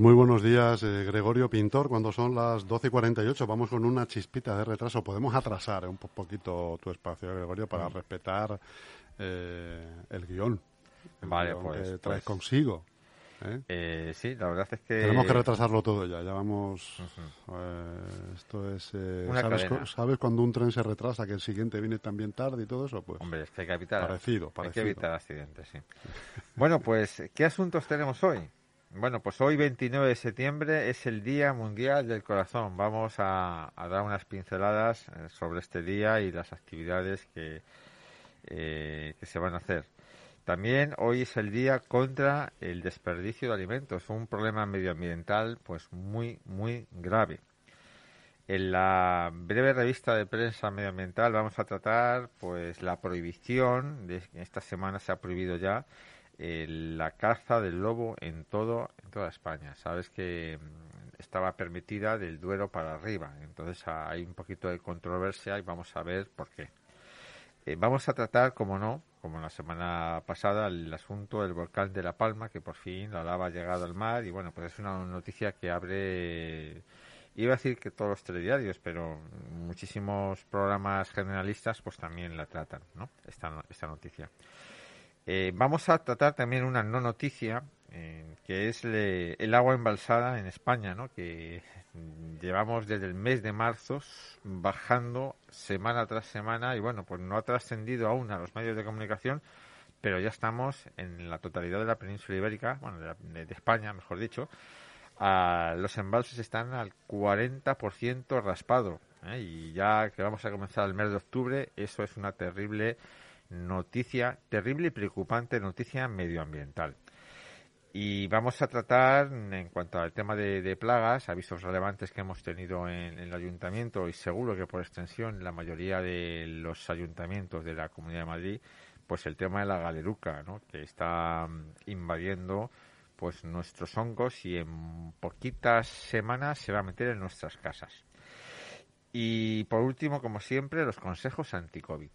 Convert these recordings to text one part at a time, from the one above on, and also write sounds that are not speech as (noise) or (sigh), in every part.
Pues muy buenos días, eh, Gregorio Pintor. Cuando son las 12.48 vamos con una chispita de retraso. Podemos atrasar un poquito tu espacio, Gregorio, para respetar eh, el guion. El Vale, guion pues, que pues. traes consigo. ¿eh? Eh, sí, la verdad es que... Tenemos que retrasarlo todo ya. Ya vamos. Eh, esto es. eh, Una ¿sabes, cu- ¿Sabes cuando un tren se retrasa que el siguiente viene también tarde y todo eso? Pues Hombre, es que hay que evitar... parecido, Hay que parecido. evitar accidentes, sí. (laughs) Bueno, pues, ¿qué asuntos tenemos hoy? Bueno, pues hoy, 29 de septiembre, es el Día Mundial del Corazón. Vamos a, dar unas pinceladas eh, sobre este día y las actividades que, eh, que se van a hacer. También hoy es el día contra el desperdicio de alimentos, un problema medioambiental pues muy, muy grave. En la breve revista de prensa medioambiental vamos a tratar pues la prohibición, de, esta semana se ha prohibido ya eh, la caza del lobo en todo en toda España. Sabes que mm, estaba permitida del Duero para arriba, entonces ah, hay un poquito de controversia y vamos a ver por qué. Eh, vamos a tratar, como no, como la semana pasada, el asunto del volcán de La Palma, que por fin la lava ha llegado al mar y bueno, pues es una noticia que abre, iba a decir que todos los telediarios, pero muchísimos programas generalistas pues también la tratan, ¿no? Esta, esta noticia. Eh, vamos a tratar también una no noticia, eh, que es le- el agua embalsada en España, ¿no? Que llevamos desde el mes de marzo bajando semana tras semana y bueno, pues no ha trascendido aún a los medios de comunicación, pero ya estamos en la totalidad de la península ibérica, bueno, de, la- de España, mejor dicho, a- los embalses están al 40% raspado. ¿eh? Y ya que vamos a comenzar el mes de octubre, eso es una terrible noticia, terrible y preocupante noticia medioambiental. Y vamos a tratar, en cuanto al tema de, plagas, avisos relevantes que hemos tenido en, en el ayuntamiento y seguro que por extensión la mayoría de los ayuntamientos de la Comunidad de Madrid, pues el tema de la galeruca, ¿no? que está mm, invadiendo pues nuestros hongos y en poquitas semanas se va a meter en nuestras casas. Y por último, como siempre, los consejos anti-COVID.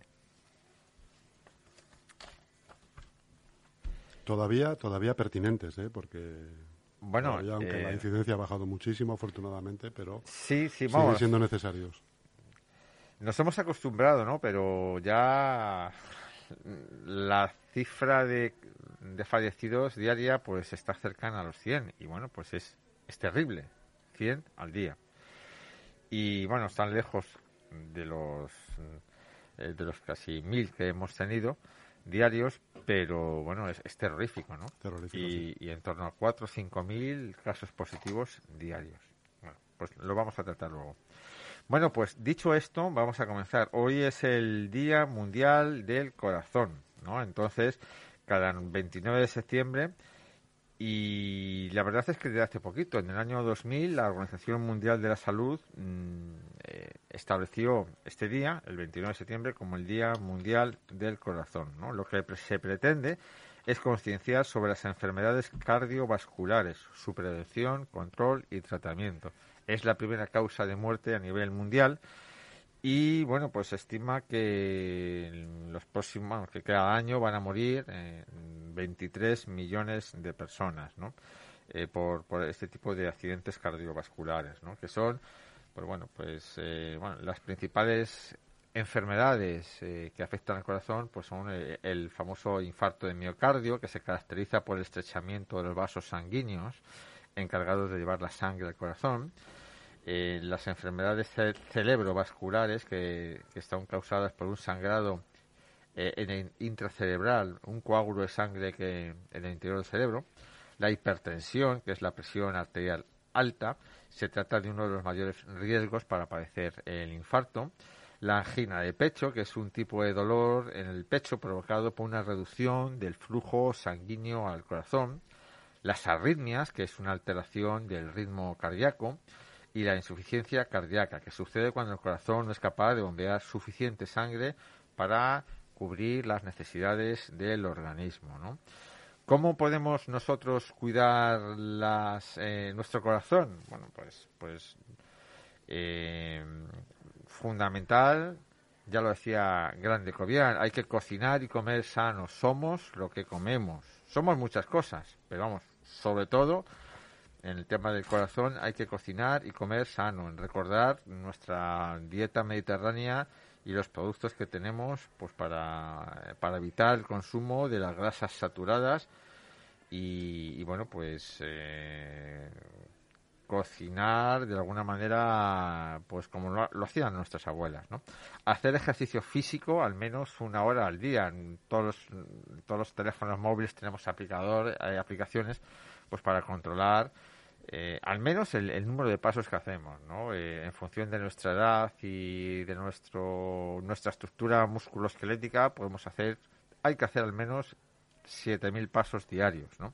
Todavía, todavía pertinentes, ¿eh? Porque Bueno, todavía, aunque eh, la incidencia ha bajado muchísimo, afortunadamente, pero sí, sí, siguen vamos. siendo necesarios. Nos hemos acostumbrado, ¿no? Pero ya la cifra de, de fallecidos diaria pues está cercana a los 100 y bueno, pues es, es terrible, 100 al día. Y bueno, están lejos de los eh, de los casi 1000 que hemos tenido diarios, pero bueno, es, es terrorífico, ¿no? Terrorífico, y, sí. y en torno a 4 o 5 mil casos positivos diarios. Bueno, pues lo vamos a tratar luego. Bueno, pues dicho esto, vamos a comenzar. Hoy es el Día Mundial del Corazón, ¿no? Entonces, cada 29 de septiembre, y la verdad es que desde hace poquito, en el año 2000, la Organización Mundial de la Salud mm, eh, estableció este día, el 29 de septiembre, como el Día Mundial del Corazón, ¿no? Lo que se pretende es concienciar sobre las enfermedades cardiovasculares, su prevención, control y tratamiento. Es la primera causa de muerte a nivel mundial y bueno, pues se estima que en los próximos, que cada año van a morir eh, 23 millones de personas, ¿no? Eh, por, por este tipo de accidentes cardiovasculares, ¿no? Que son, pues bueno, pues eh, bueno, las principales enfermedades eh, que afectan al corazón, pues son eh, el famoso infarto de miocardio, que se caracteriza por el estrechamiento de los vasos sanguíneos encargados de llevar la sangre al corazón eh, las enfermedades ce- cerebrovasculares que, que están causadas por un sangrado eh, en el intracerebral, un coágulo de sangre que en el interior del cerebro, la hipertensión, que es la presión arterial alta, se trata de uno de los mayores riesgos para padecer el infarto, la angina de pecho, que es un tipo de dolor en el pecho provocado por una reducción del flujo sanguíneo al corazón, las arritmias, que es una alteración del ritmo cardíaco, y la insuficiencia cardíaca, que sucede cuando el corazón no es capaz de bombear suficiente sangre para cubrir las necesidades del organismo, ¿no? ¿Cómo podemos nosotros cuidar las, eh, nuestro corazón? Bueno, pues, pues eh, fundamental, ya lo decía Grande Cobian, hay que cocinar y comer sano. Somos lo que comemos. Somos muchas cosas, pero vamos, sobre todo en el tema del corazón hay que cocinar y comer sano, en recordar nuestra dieta mediterránea y los productos que tenemos pues para, para evitar el consumo de las grasas saturadas y, bueno pues eh, cocinar de alguna manera pues como lo, hacían nuestras abuelas ¿no? hacer ejercicio físico al menos una hora al día en todos los, todos los teléfonos móviles tenemos aplicador, hay aplicaciones pues para controlar eh, al menos el, número de pasos que hacemos, ¿no? Eh, en función de nuestra edad y de nuestro, nuestra estructura musculoesquelética, podemos hacer, hay que hacer al menos 7.000 pasos diarios, ¿no?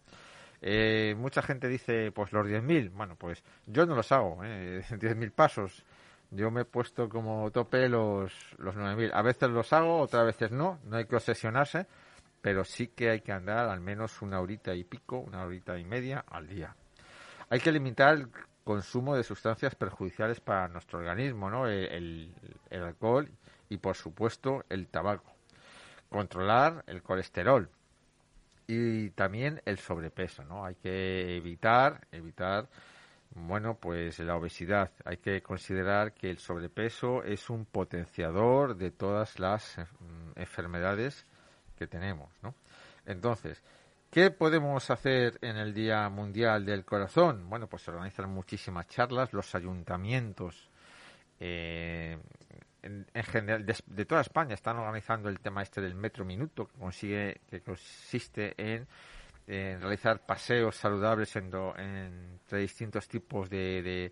Eh, mucha gente dice, pues los 10.000, bueno, pues yo no los hago, ¿eh? (laughs) 10.000 pasos. Yo me he puesto como tope los, los 9.000. A veces los hago, otras veces no, no hay que obsesionarse, pero sí que hay que andar al menos una horita y pico, una horita y media al día. Hay que limitar el consumo de sustancias perjudiciales para nuestro organismo, ¿no? El, alcohol y, por supuesto, el tabaco. Controlar el colesterol y también el sobrepeso, ¿no? Hay que evitar, evitar, bueno, pues la obesidad. Hay que considerar que el sobrepeso es un potenciador de todas las mm, enfermedades que tenemos, ¿no? Entonces, ¿Qué podemos hacer en el Día Mundial del Corazón? Bueno, pues se organizan muchísimas charlas, los ayuntamientos eh, en, general de, toda España están organizando el tema este del metro minuto que consigue que consiste en, realizar paseos saludables entre distintos tipos de,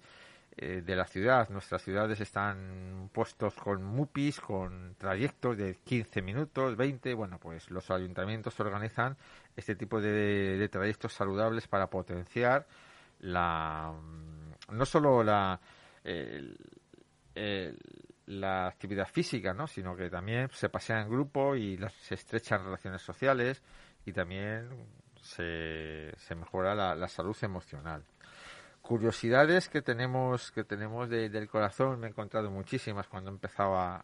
eh, de la ciudad. Nuestras ciudades están puestos con MUPIs, con trayectos de 15 minutos, 20. Bueno, pues los ayuntamientos organizan este tipo de, trayectos saludables para potenciar la mm, no solo la la actividad física, ¿no? sino que también se pasea en grupo y las, se estrechan relaciones sociales y también se, se mejora la salud emocional curiosidades que tenemos que tenemos del corazón me he encontrado muchísimas cuando he empezado a,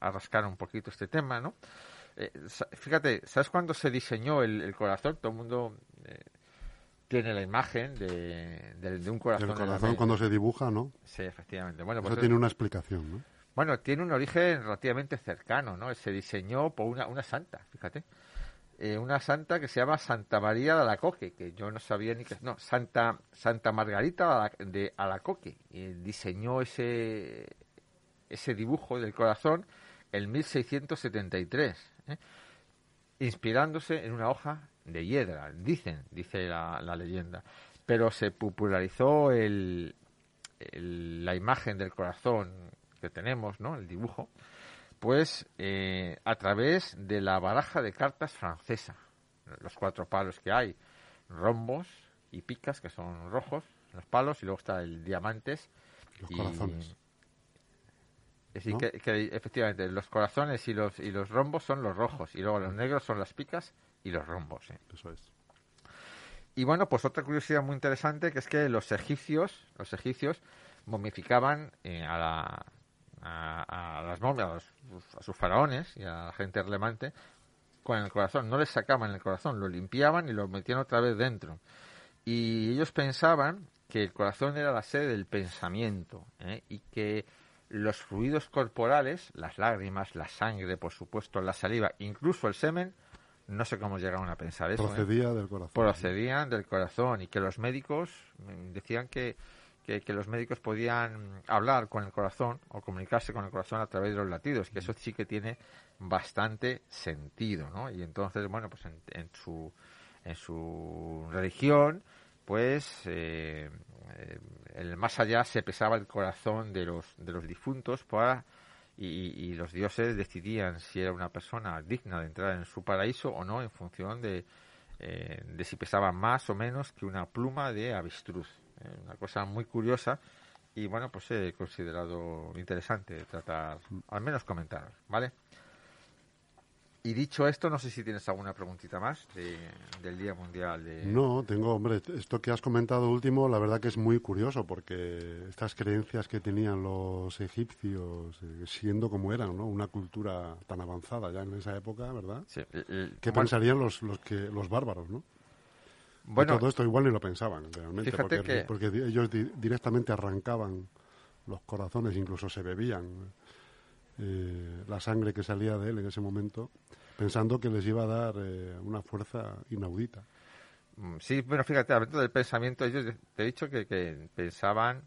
rascar un poquito este tema no eh, fíjate sabes cuándo se diseñó el, corazón todo el mundo eh, tiene la imagen de, un corazón. El corazón cuando se dibuja, ¿no? Sí, efectivamente. Bueno, pues Eso tiene una explicación, ¿no? Bueno, tiene un origen relativamente cercano, ¿no? Se diseñó por una, una santa, fíjate. Eh, una santa que se llama Santa María de Alacoque, que yo no sabía ni que... No, Santa, Santa Margarita de Alacoque. Y diseñó ese, ese dibujo del corazón en 1673, ¿eh? inspirándose en una hoja de hiedra, dicen, dice la, leyenda. Pero se popularizó el, la imagen del corazón que tenemos, ¿no? El dibujo pues eh, a través de la baraja de cartas francesa, los cuatro palos que hay, rombos y picas, que son rojos, los palos, y luego está el diamantes. Los corazones. que, efectivamente, los corazones y los, y los rombos son los rojos, y luego los negros son las picas y los rombos. ¿eh? Eso es. Y bueno, pues otra curiosidad muy interesante que es que los egipcios, los egipcios momificaban eh, a la a, las momias, a, sus faraones y a la gente relevante con el corazón. No les sacaban el corazón, lo limpiaban y lo metían otra vez dentro. Y ellos pensaban que el corazón era la sede del pensamiento ¿eh? y que los fluidos corporales, las lágrimas, la sangre, por supuesto, la saliva, incluso el semen, no sé cómo llegaron a pensar eso. ¿eh? Procedía del corazón. Procedían del corazón y que los médicos mm, decían que que, los médicos podían hablar con el corazón o comunicarse con el corazón a través de los latidos, que eso sí que tiene bastante sentido, ¿no? Y entonces, bueno, pues en, su, en su religión, pues eh, el más allá se pesaba el corazón de los, de los difuntos para y, los dioses decidían si era una persona digna de entrar en su paraíso o no en función de, eh, de si pesaba más o menos que una pluma de avestruz. Eh, una cosa muy curiosa y bueno, pues he considerado interesante tratar, al menos comentar, ¿vale? Y dicho esto, no sé si tienes alguna preguntita más del Día Mundial de... No, tengo, hombre, esto que has comentado último, la verdad que es muy curioso, porque estas creencias que tenían los egipcios, eh, siendo como eran, ¿no? Una cultura tan avanzada ya en esa época, ¿verdad? Sí. ¿Qué pensarían los, los, que, los bárbaros, no? Bueno, todo esto igual ni lo pensaban realmente, porque, porque, ellos directamente arrancaban los corazones, incluso se bebían eh, la sangre que salía de él en ese momento, pensando que les iba a dar eh, una fuerza inaudita. Mm, sí, bueno, fíjate, hablando del pensamiento, ellos te he dicho que, que pensaban,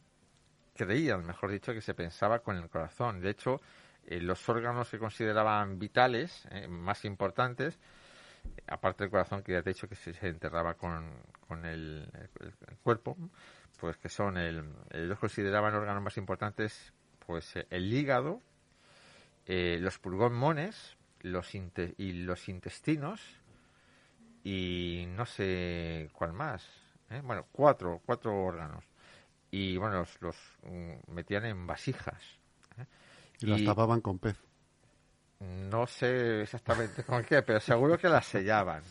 creían, mejor dicho, que se pensaba con el corazón. De hecho, eh, los órganos que consideraban vitales, más importantes, aparte del corazón, que ya te he dicho que se, enterraba con, con el, cuerpo, pues que son, el, ellos consideraban órganos más importantes, pues el hígado, eh, los pulmones los y los intestinos y no sé cuál más. ¿eh? Bueno, cuatro, cuatro órganos. Y bueno, los, los mm, metían en vasijas. ¿eh? Y, las tapaban con pez. No sé exactamente con qué, pero seguro que las sellaban.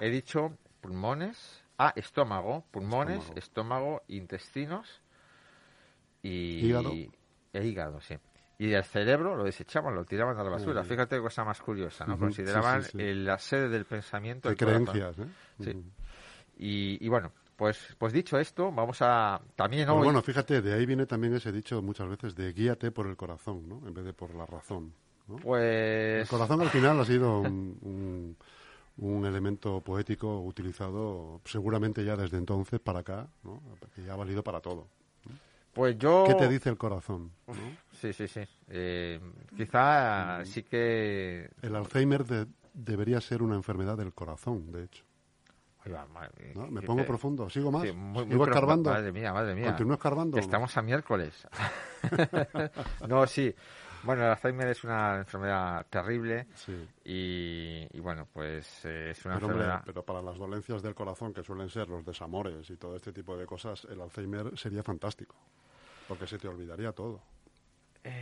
He dicho pulmones, ah, estómago, pulmones, estómago, intestinos y hígado. E hígado, sí. Y el cerebro lo desechaban, lo tiraban a la basura. Fíjate cosa más curiosa, ¿no? Consideraban la sede del pensamiento. De creencias, ¿eh? Sí. Y, bueno, pues, pues dicho esto, vamos a también hoy... Bueno, fíjate, de ahí viene también ese dicho muchas veces de guíate por el corazón, ¿no? En vez de por la razón. Pues... El corazón al final ha sido un, un, elemento poético utilizado seguramente ya desde entonces para acá, ¿no? Que ya ha valido para todo. Pues yo... ¿Qué te dice el corazón? Sí, sí, sí. Eh, quizá mm. sí que... El Alzheimer debería ser una enfermedad del corazón, de hecho. Me pongo profundo. ¿Sigo más? ¿Sigo escarbando? Madre mía, madre mía. ¿Continúo escarbando? Estamos a miércoles. (laughs) no, sí. Bueno, el Alzheimer es una enfermedad terrible y, bueno, pues eh, es una enfermedad... pero para las dolencias del corazón, que suelen ser los desamores y todo este tipo de cosas, el Alzheimer sería fantástico, porque se te olvidaría todo.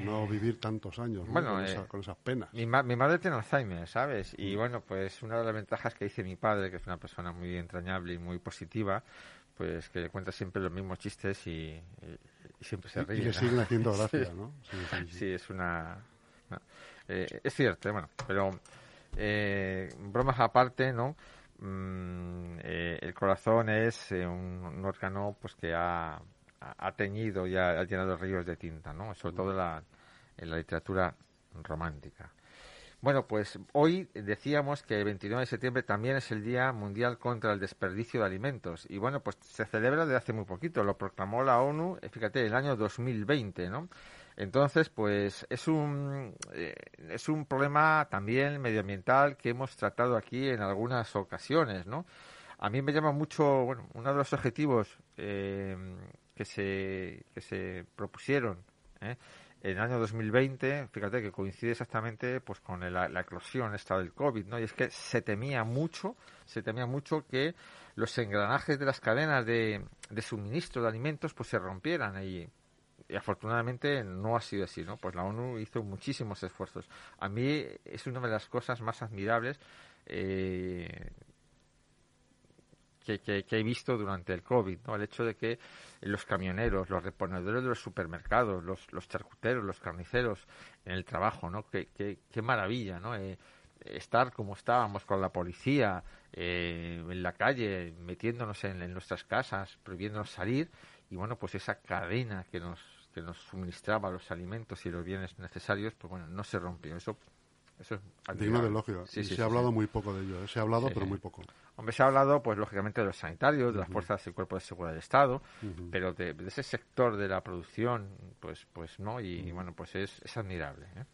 no eh, vivir tantos años bueno, con, eh, con, esas penas. Mi, mi, madre tiene Alzheimer, ¿sabes? Y mm. bueno, pues una de las ventajas que dice mi padre, que es una persona muy entrañable y muy positiva, pues que le cuenta siempre los mismos chistes y, siempre se ríe. Y, le siguen haciendo (laughs) gracia, ¿no? Sí, es una... Eh, es cierto, bueno, pero eh, bromas aparte, ¿no? Mm, eh, el corazón es un, órgano pues que ha, ha teñido y ha, llenado ríos de tinta, ¿no? Sobre todo la, en la literatura romántica. Bueno, pues hoy decíamos que el 29 de septiembre también es el Día Mundial contra el Desperdicio de Alimentos. Y bueno, pues se celebra desde hace muy poquito. Lo proclamó la ONU, eh, fíjate, el año 2020, ¿no? Entonces, pues es un, eh, es un problema también medioambiental que hemos tratado aquí en algunas ocasiones, ¿no? A mí me llama mucho, bueno, uno de los objetivos eh, que, se, que se propusieron, ¿eh? En el año 2020, fíjate que coincide exactamente pues con la, eclosión esta del COVID, ¿no? Y es que se temía mucho, se temía mucho que los engranajes de las cadenas de, suministro de alimentos pues se rompieran y, y, afortunadamente no ha sido así, ¿no? Pues la ONU hizo muchísimos esfuerzos. A mí es una de las cosas más admirables eh, que, he visto durante el COVID, ¿no? El hecho de que los camioneros, los reponedores de los supermercados, los, los charcuteros, los carniceros en el trabajo, ¿no? Qué, qué, maravilla, ¿no? Eh, estar como estábamos con la policía eh, en la calle, metiéndonos en, nuestras casas, prohibiéndonos salir, y bueno, pues esa cadena que nos, que nos suministraba los alimentos y los bienes necesarios, pues bueno, no se rompió. Eso eso es Digno de lógica. se ha hablado muy poco de ello. ¿eh? Se ha hablado, pero muy poco. Hombre, se ha hablado, pues lógicamente, de los sanitarios, de las fuerzas y cuerpos de seguridad del Estado, pero de, ese sector de la producción, pues, pues no, y, bueno, pues es, es admirable. ¿eh?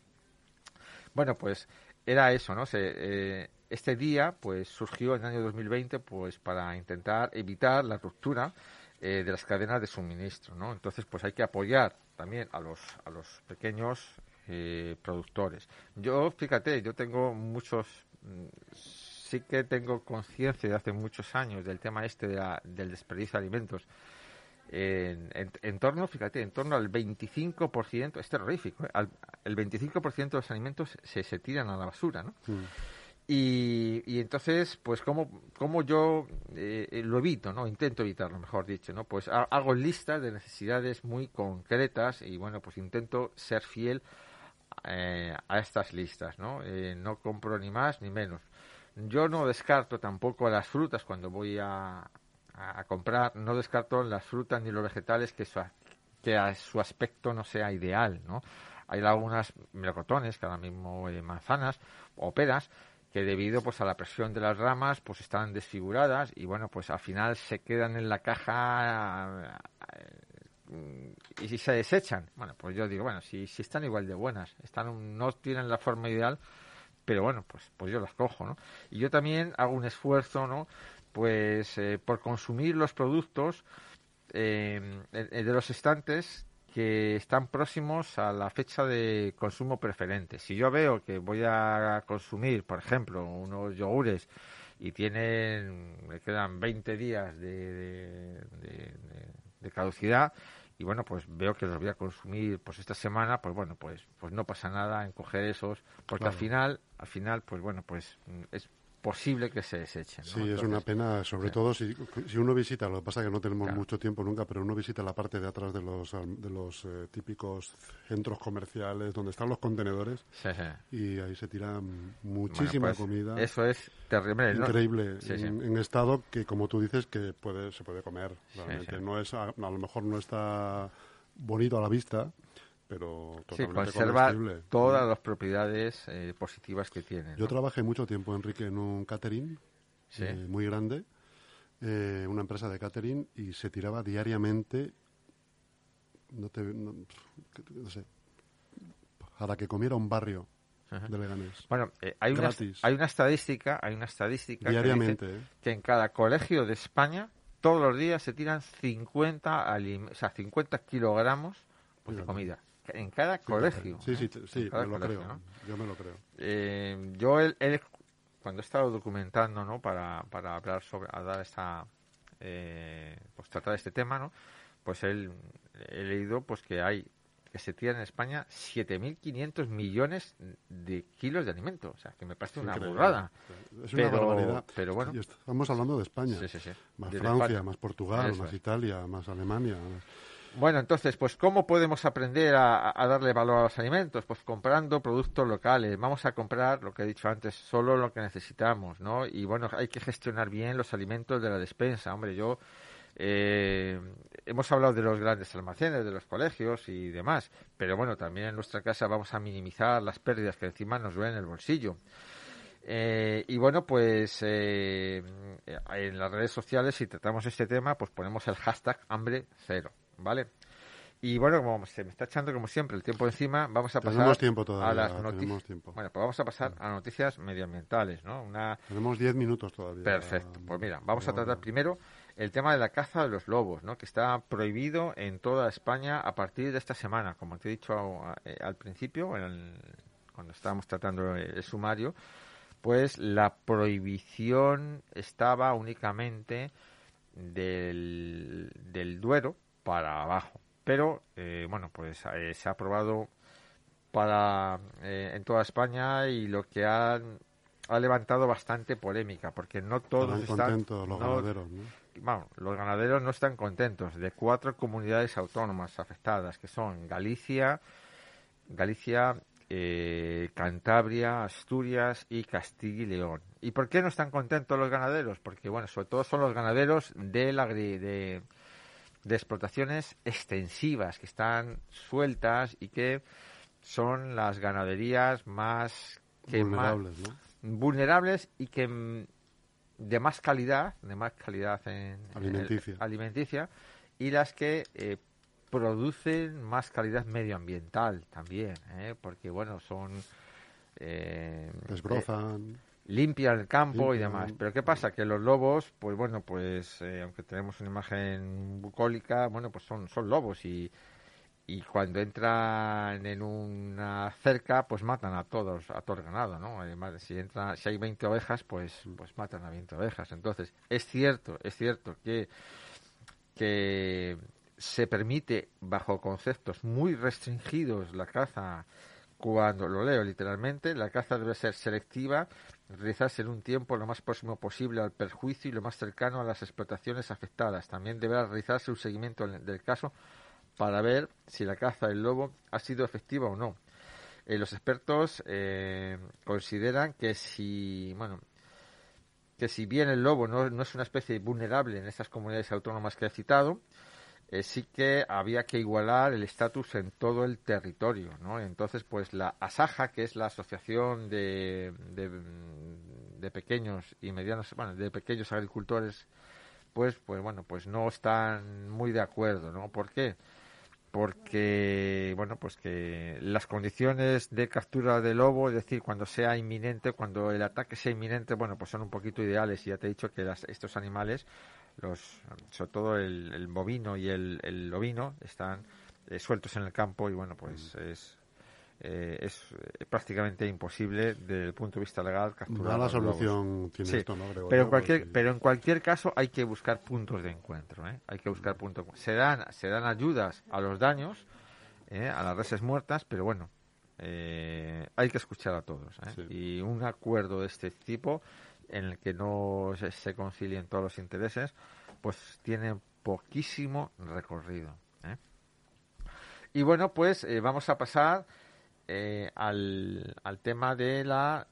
Bueno, pues era eso, ¿no? Se, eh, este día, pues surgió en el año 2020, pues para intentar evitar la ruptura de las cadenas de suministro, ¿no? Entonces, pues hay que apoyar también a los, a los pequeños eh, productores. Yo, fíjate, yo tengo muchos, mm, sí que tengo conciencia de hace muchos años del tema este del desperdicio de alimentos. En, torno, fíjate, en torno al 25%, es terrorífico, ¿eh? el 25% de los alimentos se, se tiran a la basura, ¿no? Mm. Y, y, entonces, pues, ¿cómo, cómo yo eh, lo evito, no? Intento evitarlo, mejor dicho, ¿no? Pues hago listas de necesidades muy concretas y, bueno, pues intento ser fiel eh, a estas listas, ¿no? Eh, no compro ni más ni menos. Yo no descarto tampoco las frutas cuando voy a, a, comprar, no descarto las frutas ni los vegetales que su, a su aspecto no sea ideal, ¿no? Hay algunas melocotones, que ahora mismo eh, manzanas o peras, que debido pues a la presión de las ramas pues están desfiguradas y bueno pues al final se quedan en la caja eh, y si se desechan. Bueno pues yo digo bueno si, si están igual de buenas están no tienen la forma ideal pero bueno pues pues yo las cojo no y yo también hago un esfuerzo no pues eh, por consumir los productos eh, de los estantes que están próximos a la fecha de consumo preferente. Si yo veo que voy a consumir, por ejemplo, unos yogures y tienen, me quedan 20 días de, caducidad, y bueno, pues veo que los voy a consumir pues esta semana, pues bueno, pues pues no pasa nada en coger esos, porque al final, al final, pues bueno, pues es posible que se desechen. Sí, es una pena, sobre todo si, si, uno visita, lo que pasa es que no tenemos mucho tiempo nunca, pero uno visita la parte de atrás de los, de los eh, típicos centros comerciales donde están los contenedores y ahí se tira muchísima pues, comida. Eso es terrible. Increíble, en, estado que, como tú dices, que puede, se puede comer. Realmente. No es, a, a lo mejor no está bonito a la vista, pero totalmente sí, conserva todas las propiedades eh, positivas que tiene. Yo trabajé mucho tiempo, Enrique, en un catering eh, muy grande, eh, una empresa de catering, y se tiraba diariamente, no, te, no, sé, para que comiera un barrio de Leganés. Bueno, hay, una, hay una estadística, hay una estadística diariamente, que, que en cada colegio de España todos los días se tiran 50, o sea, 50 kilogramos de comida en cada colegio. Sí, sí, sí, me lo creo. Yo me lo creo. Eh, yo, él, cuando he estado documentando, ¿no? Para, para hablar sobre, a dar esta, eh, pues tratar este tema, ¿no? Pues él, he leído, pues que hay, que se tiran en España 7.500 millones de kilos de alimento. O sea, que me parece una burrada. Es una barbaridad. Pero bueno. estamos hablando de España. Más Francia, más Portugal, más Italia, más Alemania. Bueno, entonces, pues ¿cómo podemos aprender a, darle valor a los alimentos? Pues comprando productos locales. Vamos a comprar, lo que he dicho antes, solo lo que necesitamos, ¿no? Y bueno, hay que gestionar bien los alimentos de la despensa. Hombre, yo... Eh, hemos hablado de los grandes almacenes, de los colegios y demás, pero bueno, también en nuestra casa vamos a minimizar las pérdidas que encima nos duelen en el bolsillo. Eh, y bueno, pues eh, en las redes sociales, si tratamos este tema, pues ponemos el hashtag hambre cero. ¿Vale? Y bueno, como se me está echando como siempre el tiempo encima, vamos a pasar a las noticias. Bueno, pues vamos a pasar a noticias medioambientales, ¿no? Una... Tenemos 10 minutos todavía. Perfecto. Pues mira, vamos a tratar primero el tema de la caza de los lobos, ¿no? Que está prohibido en toda España a partir de esta semana, como te he dicho eh, al principio, cuando estábamos tratando el sumario, pues la prohibición estaba únicamente del, del Duero, para abajo. Pero, eh, bueno, pues eh, se ha aprobado para eh, en toda España y lo que ha, ha levantado bastante polémica, porque no todos están... contentos los ganaderos, Bueno, los ganaderos no están contentos. De cuatro comunidades autónomas afectadas, que son Galicia, Galicia, Cantabria, Asturias y Castilla y León. ¿Y por qué no están contentos los ganaderos? Porque, bueno, sobre todo son los ganaderos de la, de, de explotaciones extensivas que están sueltas y que son las ganaderías más vulnerables, vulnerables y que mm, de más calidad, de más calidad en, alimenticia. y las que eh, producen más calidad medioambiental también, ¿eh? porque bueno, son eh, desbrozan limpia el campo y demás. Pero ¿qué pasa? Que los lobos, pues bueno, pues eh, aunque tenemos una imagen bucólica, bueno, pues son, son lobos y, y cuando entran en una cerca, pues matan a todos, a todo el ganado, ¿no? Además, si entra, si hay 20 ovejas, pues, pues matan a 20 ovejas. Entonces, es cierto, es cierto que, que se permite, bajo conceptos muy restringidos, la caza cuando lo leo literalmente, la caza debe ser selectiva, realizarse en un tiempo lo más próximo posible al perjuicio y lo más cercano a las explotaciones afectadas. También deberá realizarse un seguimiento del caso para ver si la caza del lobo ha sido efectiva o no. Eh, los expertos eh, consideran que si, bueno, que si bien el lobo no, no es una especie vulnerable en estas comunidades autónomas que he citado, eh, sí que había que igualar el estatus en todo el territorio, ¿no? Entonces, pues la ASAJA, que es la Asociación de, de, pequeños y medianos, bueno, de pequeños agricultores, pues, pues bueno, pues no están muy de acuerdo, ¿no? ¿Por qué? Porque, bueno, pues que las condiciones de captura de lobo, es decir, cuando sea inminente, cuando el ataque sea inminente, bueno, pues son un poquito ideales. Y ya te he dicho que estos animales los, sobre todo el, bovino y el, el ovino están eh, sueltos en el campo y bueno, pues mm. es, eh, es eh, prácticamente imposible desde el punto de vista legal capturar. la solución tiene esto, ¿no? pero, en cualquier, pero en cualquier caso hay que buscar puntos de encuentro. Hay que buscar puntos. Se dan, se dan ayudas a los daños, a las reses muertas, pero bueno, hay que escuchar a todos. Y un acuerdo de este tipo en el que no se, concilien todos los intereses, pues tiene poquísimo recorrido. ¿eh? Y bueno, pues eh, vamos a pasar eh, al, al, tema de la...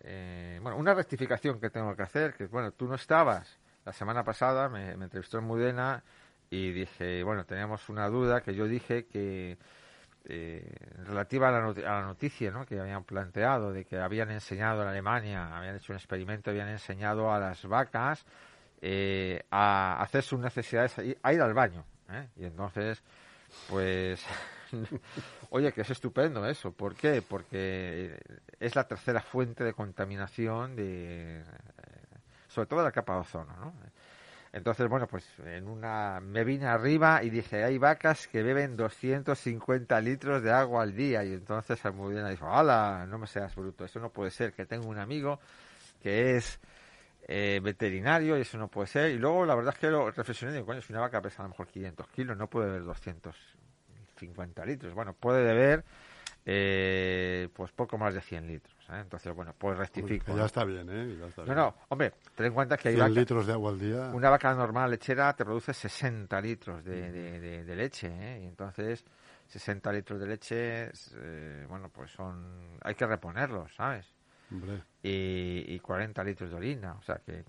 bueno, una rectificación que tengo que hacer, que bueno, tú no estabas la semana pasada, me, me entrevistó en Mudena y dije, bueno, teníamos una duda que yo dije que eh, relativa a la, noticia ¿no? que habían planteado de que habían enseñado en Alemania, habían hecho un experimento, habían enseñado a las vacas eh, a hacer sus necesidades, a ir al baño. ¿eh? Y entonces, pues, (laughs) oye, que es estupendo eso. ¿Por qué? Porque es la tercera fuente de contaminación de, sobre todo de la capa de ozono, ¿no? Entonces, bueno, pues en una me vine arriba y dije, hay vacas que beben 250 litros de agua al día. Y entonces Almudena dijo, ¡hala! No me seas bruto, eso no puede ser, que tengo un amigo que es eh, veterinario y eso no puede ser. Y luego la verdad es que lo reflexioné y digo, coño, si una vaca pesa a lo mejor 500 kilos, no puede beber 250 litros. Bueno, puede beber eh, pues poco más de 100 litros. ¿Eh? Entonces, bueno, pues rectifico. ya está bien, ¿eh? no, no, hombre, ten en cuenta que hay 100 litros de agua al día. Una vaca normal lechera te produce 60 litros de, de, leche, ¿eh? Y entonces, 60 litros de leche, eh, bueno, pues son. Hay que reponerlos, ¿sabes? Hombre. Y, y 40 litros de orina, o sea que,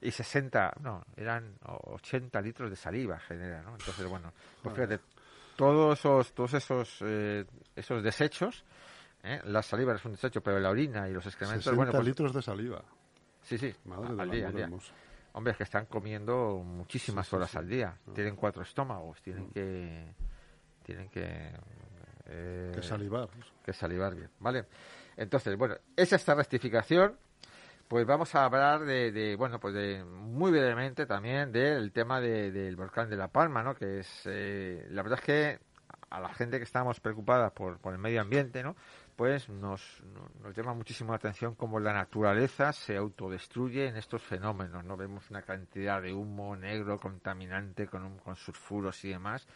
y 60, no, eran 80 litros de saliva genera, ¿no? Entonces, bueno, pues fíjate, todos esos, todos esos, eh, esos desechos ¿eh? La saliva es un desecho, pero la orina y los excrementos... 60 bueno, pues, litros de saliva. Sí, sí, al, día, Hombre, es que están comiendo muchísimas horas al día. Ah. Tienen cuatro estómagos, tienen mm. que... Tienen que... Eh, que salivar. Que salivar bien, ¿vale? Entonces, bueno, esa esta rectificación. Pues vamos a hablar de, bueno, pues de muy brevemente también del tema del volcán de La Palma, ¿no? Que es, eh, la verdad es que a la gente que estamos preocupada por, por el medio ambiente, ¿no? Pues nos, nos llama muchísimo la atención cómo la naturaleza se autodestruye en estos fenómenos. No vemos una cantidad de humo negro contaminante con, con sulfuros y demás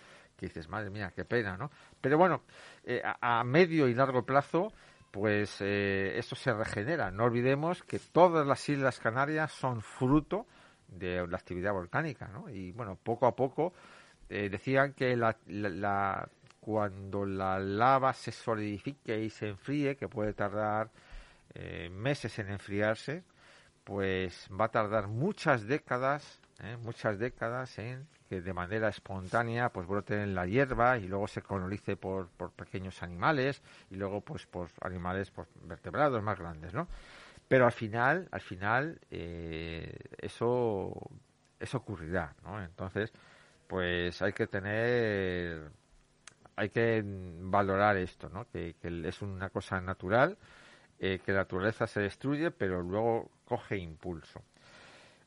que dices, madre mía, qué pena, ¿no? Pero bueno, eh, a, medio y largo plazo, pues eh, eso se regenera. No olvidemos que todas las Islas Canarias son fruto de la actividad volcánica, ¿no? Y bueno, poco a poco eh, decían que la, la cuando la lava se solidifique y se enfríe, que puede tardar eh, meses en enfriarse, pues va a tardar muchas décadas, eh, muchas décadas en que de manera espontánea pues brote en la hierba y luego se colonice por, por pequeños animales y luego pues por animales pues, vertebrados más grandes, ¿no? Pero al final, al final eh, eso eso ocurrirá, ¿no? Entonces, pues hay que tener hay que valorar esto, ¿no? Que, es una cosa natural, eh, que la naturaleza se destruye, pero luego coge impulso.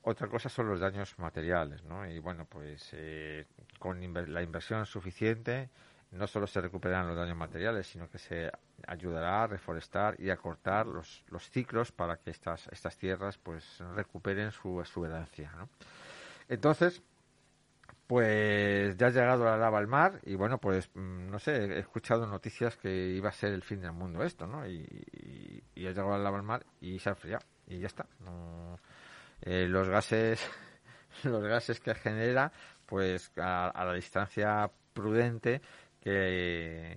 Otra cosa son los daños materiales, ¿no? Y bueno, pues eh, con la inversión suficiente no solo se recuperarán los daños materiales, sino que se ayudará a reforestar y a cortar los, los ciclos para que estas, estas tierras pues recuperen su, su ¿no? Entonces, pues ya ha llegado la lava al mar y bueno, pues mm, no sé, he escuchado noticias que iba a ser el fin del mundo esto, ¿no? Y, ha llegado la lava al mar y se ha enfriado y ya está. Eh, los gases, (laughs) los gases que genera, pues a, la distancia prudente que,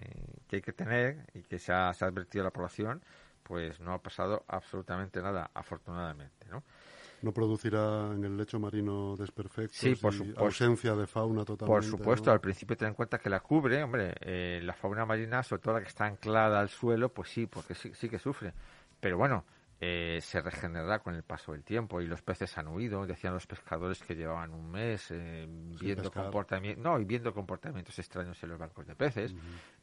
hay que tener y que se ha, se ha advertido a la población, pues no ha pasado absolutamente nada, afortunadamente, ¿no? No producirá en el lecho marino desperfectos sí, por y ausencia de fauna totalmente. Por supuesto, al principio ten en cuenta que la cubre, hombre, eh, la fauna marina, sobre todo la que está anclada al suelo, pues sí, porque sí, sí que sufre. Pero bueno, eh, se regenerará con el paso del tiempo y los peces han huido. Decían los pescadores que llevaban un mes eh, viendo comportamientos, no, y viendo comportamientos extraños en los bancos de peces.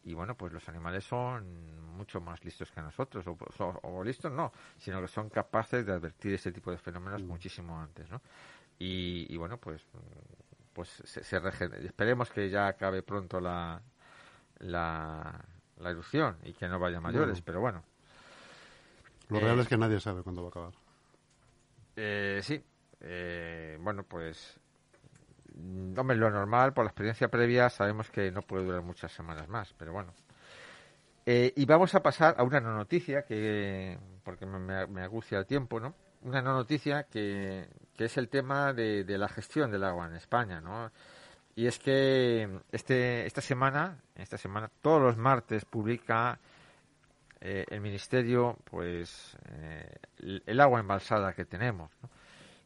Y bueno, pues los animales son mucho más listos que nosotros, o, listos no, sino que son capaces de advertir ese tipo de fenómenos muchísimo antes, ¿no? Y, bueno, pues pues se, se esperemos que ya acabe pronto la, la, la erupción y que no vaya mayores, pero bueno, lo real es que nadie sabe cuándo va a acabar. Eh, sí. Eh, bueno, pues. Mm, hombre, lo normal, por la experiencia previa, sabemos que no puede durar muchas semanas más, pero bueno. Eh, y vamos a pasar a una no noticia, que porque me, me agucia el tiempo, ¿no? Una no noticia que, que es el tema de, de, la gestión del agua en España, ¿no? Y es que este, esta semana, esta semana, todos los martes publica eh, el ministerio, pues, eh, el, agua embalsada que tenemos.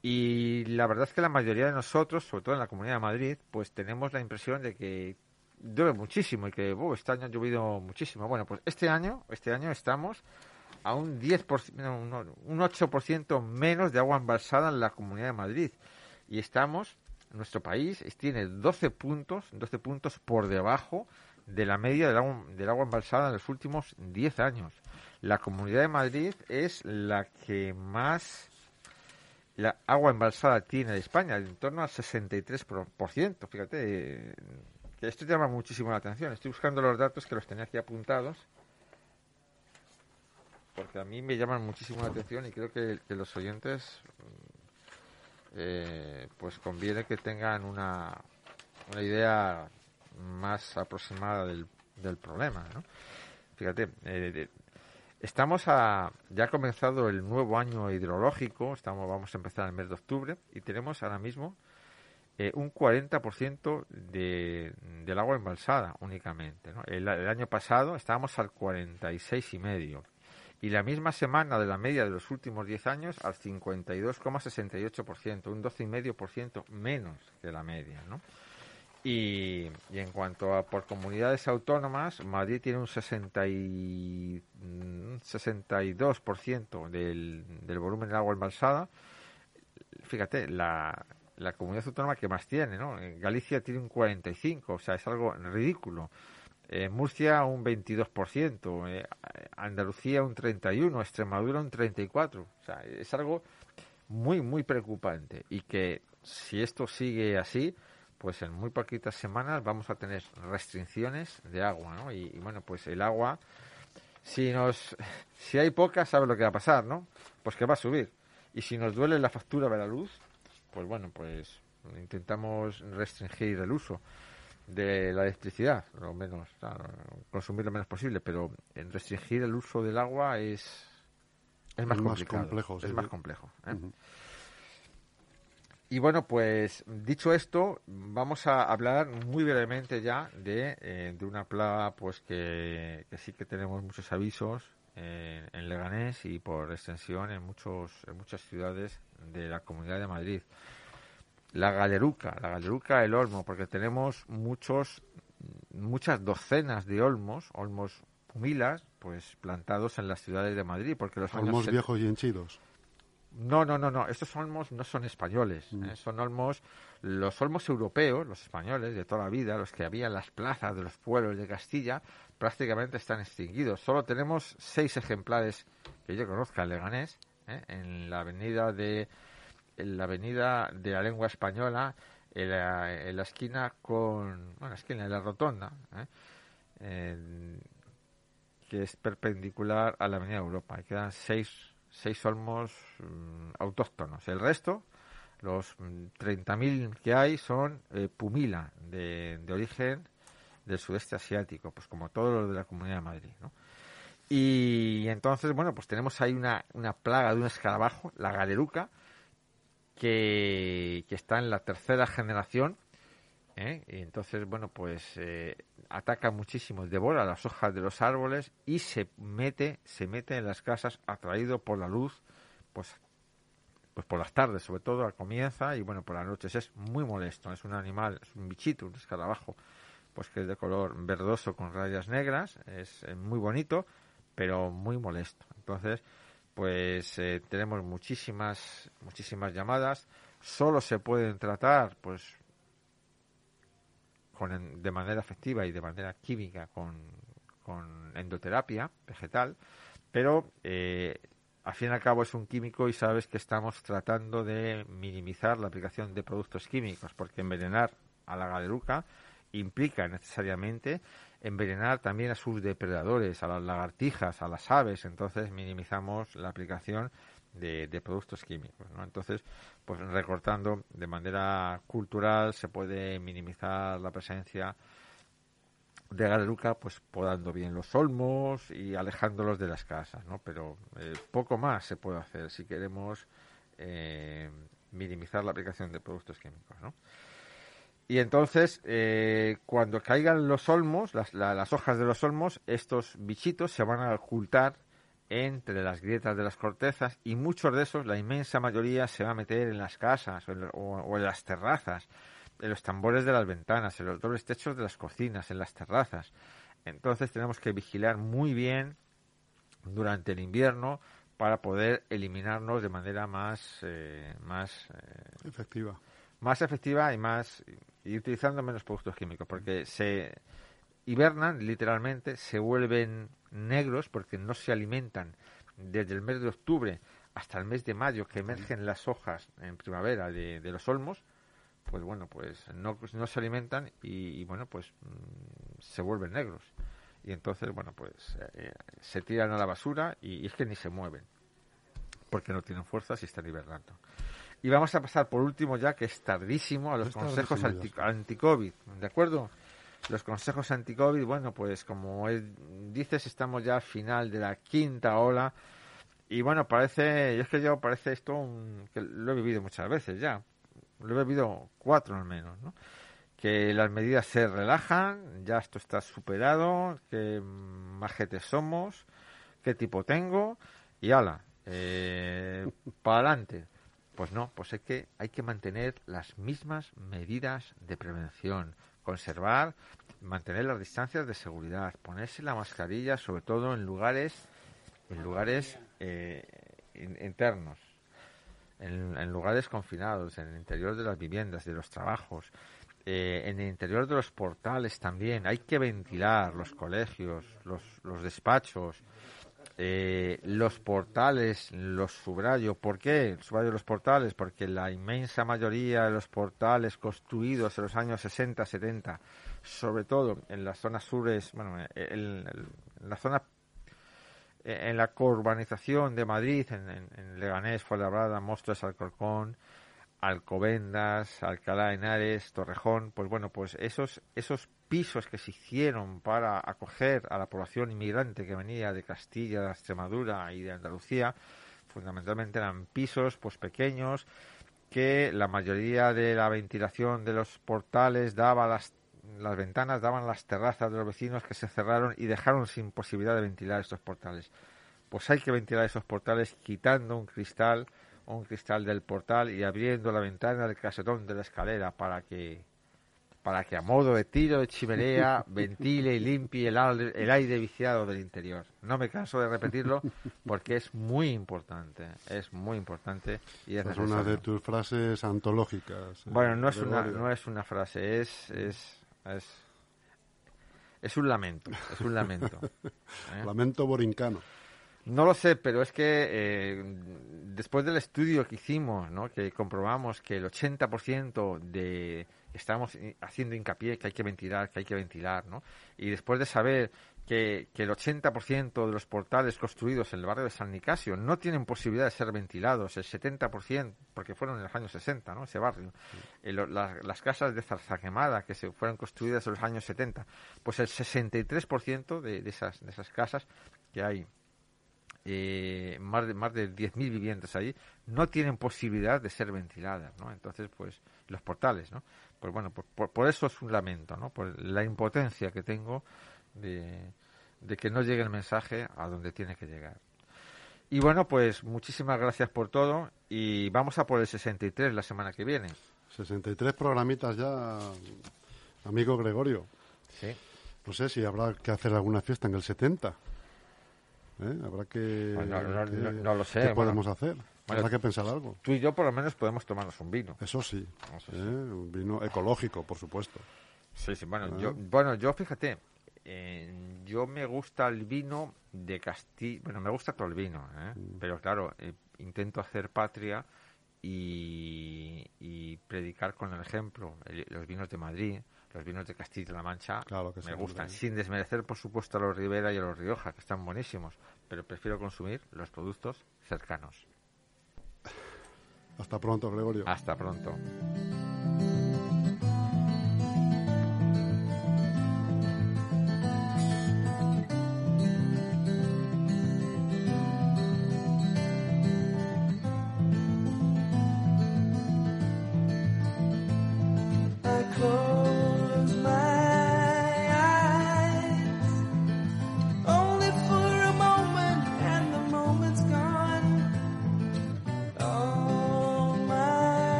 Y la verdad es que la mayoría de nosotros, sobre todo en la Comunidad de Madrid, pues tenemos la impresión de que llueve muchísimo y que este año ha llovido muchísimo. Bueno, pues este año, este año estamos a un 10%, un 8% menos de agua embalsada en la Comunidad de Madrid. Y estamos, nuestro país tiene 12 puntos, 12 puntos por debajo de la media del agua, del agua embalsada en los últimos 10 años. La Comunidad de Madrid es la que más la agua embalsada tiene de España, en torno al 63%. Fíjate, que esto llama muchísimo la atención. Estoy buscando los datos que los tenía aquí apuntados, porque a mí me llaman muchísimo la atención y creo que, los oyentes, eh, pues conviene que tengan una, una idea más aproximada del, del problema, ¿no? Fíjate, eh, estamos a, ya ha comenzado el nuevo año hidrológico, estamos, vamos a empezar el mes de octubre y tenemos ahora mismo eh, un 40% de, del agua embalsada únicamente. ¿no? El, año pasado estábamos al 46,5% y la misma semana de la media de los últimos 10 años al 52,68%, un 12,5% menos que la media, ¿no? Y, en cuanto a por comunidades autónomas, Madrid tiene un 60 y, 62% mm, del, del volumen de agua embalsada. Fíjate, la, la comunidad autónoma que más tiene, ¿no? Galicia tiene un 45, o sea, es algo ridículo. Murcia un 22%, eh, Andalucía un 31, Extremadura un 34. O sea, es algo muy, muy preocupante y que si esto sigue así, pues en muy poquitas semanas vamos a tener restricciones de agua, ¿no? Y, bueno, pues el agua, si nos, (laughs) si hay poca, sabe lo que va a pasar, ¿no? Pues que va a subir. Y si nos duele la factura de la luz, pues bueno, pues intentamos restringir el uso de la electricidad, lo menos, consumir lo menos posible, pero en restringir el uso del agua es es más, complejo, es más complejo. ¿eh? Y bueno, pues dicho esto, vamos a hablar muy brevemente ya de, eh, de una plaga pues que, sí que tenemos muchos avisos en Leganés y por extensión en, muchos, en muchas ciudades de la Comunidad de Madrid. La galeruca, la galeruca, el olmo, porque tenemos muchos, muchas docenas de olmos, olmos humilas, pues plantados en las ciudades de Madrid. porque los Olmos viejos y henchidos. No, no, no, no. Estos olmos no son españoles. Mm. ¿eh? Son olmos, los olmos europeos, los españoles de toda la vida, los que había en las plazas de los pueblos de Castilla, prácticamente están extinguidos. Solo tenemos seis ejemplares que yo conozca en Leganés, ¿eh? en la avenida de en la avenida de la lengua española, en la, esquina con, bueno, esquina de la rotonda, ¿eh? que es perpendicular a la avenida Europa. Y quedan seis seis olmos mm, autóctonos. El resto, los 30.000 mm, que hay, son eh, pumila, de, de, origen del sudeste asiático, pues como todos los de la Comunidad de Madrid, ¿no? Y entonces, bueno, pues tenemos ahí una, una plaga de un escarabajo, la galeruca, que, que está en la tercera generación, ¿eh? Y entonces, bueno, pues eh, ataca muchísimo, devora las hojas de los árboles y se mete, se mete en las casas atraído por la luz, pues, pues por las tardes sobre todo comienza y bueno por las noches. Es muy molesto es un animal es un bichito un escarabajo pues que es de color verdoso con rayas negras es, muy bonito pero muy molesto. Entonces pues eh, tenemos muchísimas muchísimas llamadas. Solo se pueden tratar pues con, de manera efectiva y de manera química con, con endoterapia vegetal pero eh, al fin y al cabo es un químico y sabes que estamos tratando de minimizar la aplicación de productos químicos, porque envenenar a la galeruca implica necesariamente envenenar también a sus depredadores, a las lagartijas, a las aves, entonces minimizamos la aplicación de, productos químicos. ¿no? Entonces, pues recortando de manera cultural se puede minimizar la presencia de Galeruca, pues podando bien los olmos y alejándolos de las casas, ¿no? Pero eh, poco más se puede hacer si queremos eh, minimizar la aplicación de productos químicos, ¿no? Y entonces, eh, cuando caigan los olmos, las, las hojas de los olmos, estos bichitos se van a ocultar entre las grietas de las cortezas y muchos de esos, la inmensa mayoría, se va a meter en las casas o en las terrazas en los tambores de las ventanas, en los dobles techos de las cocinas, en las terrazas. Entonces tenemos que vigilar muy bien durante el invierno para poder eliminarnos de manera más, eh, más eh, efectiva. Más efectiva y más y utilizando menos productos químicos, porque se hibernan literalmente, se vuelven negros porque no se alimentan desde el mes de octubre hasta el mes de mayo que emergen las hojas en primavera de los olmos pues bueno, pues no, no se alimentan y, bueno, pues mm, se vuelven negros. Y entonces, bueno, pues eh, se tiran a la basura y, es que ni se mueven, porque no tienen fuerzas y están hibernando. Y vamos a pasar por último ya, que es tardísimo, a los consejos anti-COVID, ¿de acuerdo? Los consejos anti-COVID, bueno, pues como dices, estamos ya al final de la quinta ola. Y bueno, parece, y es que yo parece esto que lo he vivido muchas veces ya lo he bebido cuatro al menos, ¿no? Que las medidas se relajan, ya esto está superado, que majetes somos, qué tipo tengo, y ala, eh, (laughs) para adelante. Pues no, pues es que hay que mantener las mismas medidas de prevención, conservar, mantener las distancias de seguridad, ponerse la mascarilla, sobre todo en lugares, en lugares eh, internos, en, lugares confinados, en el interior de las viviendas, de los trabajos, eh, en el interior de los portales también. Hay que ventilar los colegios, los, los despachos, eh, los portales, los subrayo. ¿Por qué subrayo los portales? Porque la inmensa mayoría de los portales construidos en los años 60, 70, sobre todo en las zonas sures, bueno, en, la zona en la corbanización de Madrid, en, en, en Leganés, Fuenlabrada, Mostras, Alcorcón, Alcobendas, Alcalá Henares, Torrejón, pues bueno, pues esos, esos pisos que se hicieron para acoger a la población inmigrante que venía de Castilla, de Extremadura y de Andalucía, fundamentalmente eran pisos pues pequeños que la mayoría de la ventilación de los portales daba las las ventanas daban las terrazas de los vecinos que se cerraron y dejaron sin posibilidad de ventilar estos portales. Pues hay que ventilar esos portales quitando un cristal un cristal del portal y abriendo la ventana del casetón de la escalera para que para que a modo de tiro de chimenea (laughs) ventile y limpie el, el aire viciado del interior. No me canso de repetirlo porque es muy importante, es muy importante y es, una de tus frases antológicas. Bueno, no es una no es una frase, es es es, es un lamento, es un lamento. (laughs) ¿eh? Lamento borincano. No lo sé, pero es que eh, después del estudio que hicimos, ¿no? que comprobamos que el 80% de estamos haciendo hincapié que hay que ventilar, que hay que ventilar, ¿no? Y después de saber que, que el 80% de los portales construidos en el barrio de San Nicasio no tienen posibilidad de ser ventilados, el 70%, porque fueron en los años 60, ¿no? Ese barrio. Eh, las casas de zarzaquemada que se fueron construidas en los años 70, pues el 63% de, de, esas, de esas casas que hay eh, más de más de 10.000 viviendas ahí no tienen posibilidad de ser ventiladas, ¿no? Entonces, pues los portales, ¿no? Pues bueno, por, por, eso es un lamento, ¿no? Por la impotencia que tengo de, de, que no llegue el mensaje a donde tiene que llegar. Y bueno, pues muchísimas gracias por todo y vamos a por el 63 la semana que viene. 63 programitas ya, amigo Gregorio. Sí. No sé si habrá que hacer alguna fiesta en el 70. ¿Eh? Habrá que, pues no, lo sé. ¿Qué podemos hacer? Habrá que pensar algo. Tú y yo por lo menos podemos tomarnos un vino. Eso sí. ¿eh? Un vino ecológico, por supuesto. Sí, sí. Bueno, ¿Eh? yo, bueno, yo fíjate, yo me gusta el vino de Castilla. Bueno, me gusta todo el vino, mm. pero claro, intento hacer patria y, predicar con el ejemplo. los vinos de Madrid, los vinos de Castilla-La Mancha me gustan, sin desmerecer, por supuesto, a los Ribera y a los Rioja, que están buenísimos, pero prefiero consumir los productos cercanos. Hasta pronto, Gregorio. Hasta pronto.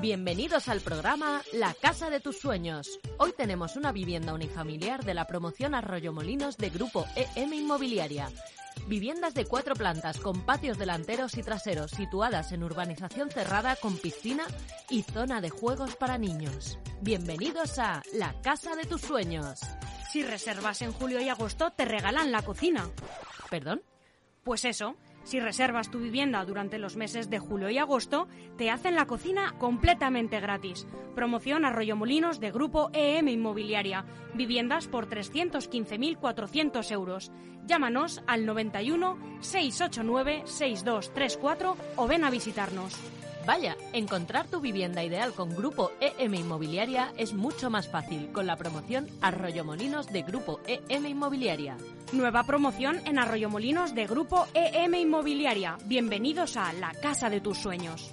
Bienvenidos al programa La Casa de tus Sueños. Hoy tenemos una vivienda unifamiliar de la promoción Arroyo Molinos de Grupo EM Inmobiliaria. Viviendas de cuatro plantas con patios delanteros y traseros situadas en urbanización cerrada con piscina y zona de juegos para niños. Bienvenidos a La Casa de tus Sueños. Si reservas en julio y agosto te regalan la cocina. ¿Perdón? Pues eso. Si reservas tu vivienda durante los meses de julio y agosto, te hacen la cocina completamente gratis. Promoción Arroyo Molinos de Grupo EM Inmobiliaria. Viviendas por 315.400 euros. Llámanos al 91 689 6234 o ven a visitarnos. Vaya, encontrar tu vivienda ideal con Grupo EM Inmobiliaria es mucho más fácil con la promoción Arroyo Molinos de Grupo EM Inmobiliaria. Nueva promoción en Arroyo Molinos de Grupo EM Inmobiliaria. Bienvenidos a la casa de tus sueños.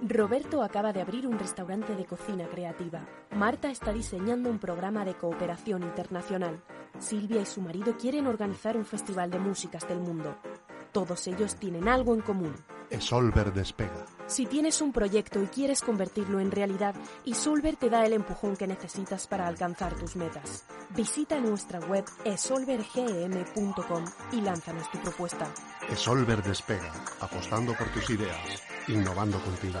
Roberto acaba de abrir un restaurante de cocina creativa. Marta está diseñando un programa de cooperación internacional. Silvia y su marido quieren organizar un festival de músicas del mundo. Todos ellos tienen algo en común. Esolver despega. Si tienes un proyecto y quieres convertirlo en realidad, Isolver te da el empujón que necesitas para alcanzar tus metas. Visita nuestra web esolvergm.com y lánzanos tu propuesta. Esolver despega, apostando por tus ideas, innovando contigo.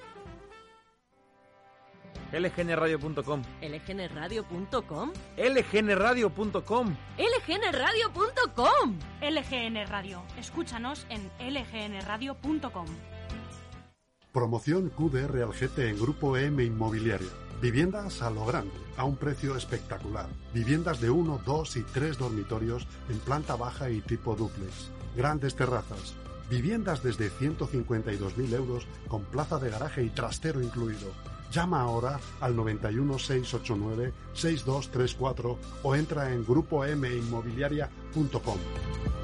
lgnradio.com. lgnradio.com. lgnradio.com. lgnradio.com. LGN Radio. Escúchanos en lgnradio.com. Promoción QDR al GT en Grupo M Inmobiliaria. Viviendas a lo grande, a un precio espectacular. Viviendas de 1, 2 y 3 dormitorios en planta baja y tipo duplex. Grandes terrazas. Viviendas desde 152.000 euros con plaza de garaje y trastero incluido Llama ahora al 91 689 6234 o entra en grupominmobiliaria.com.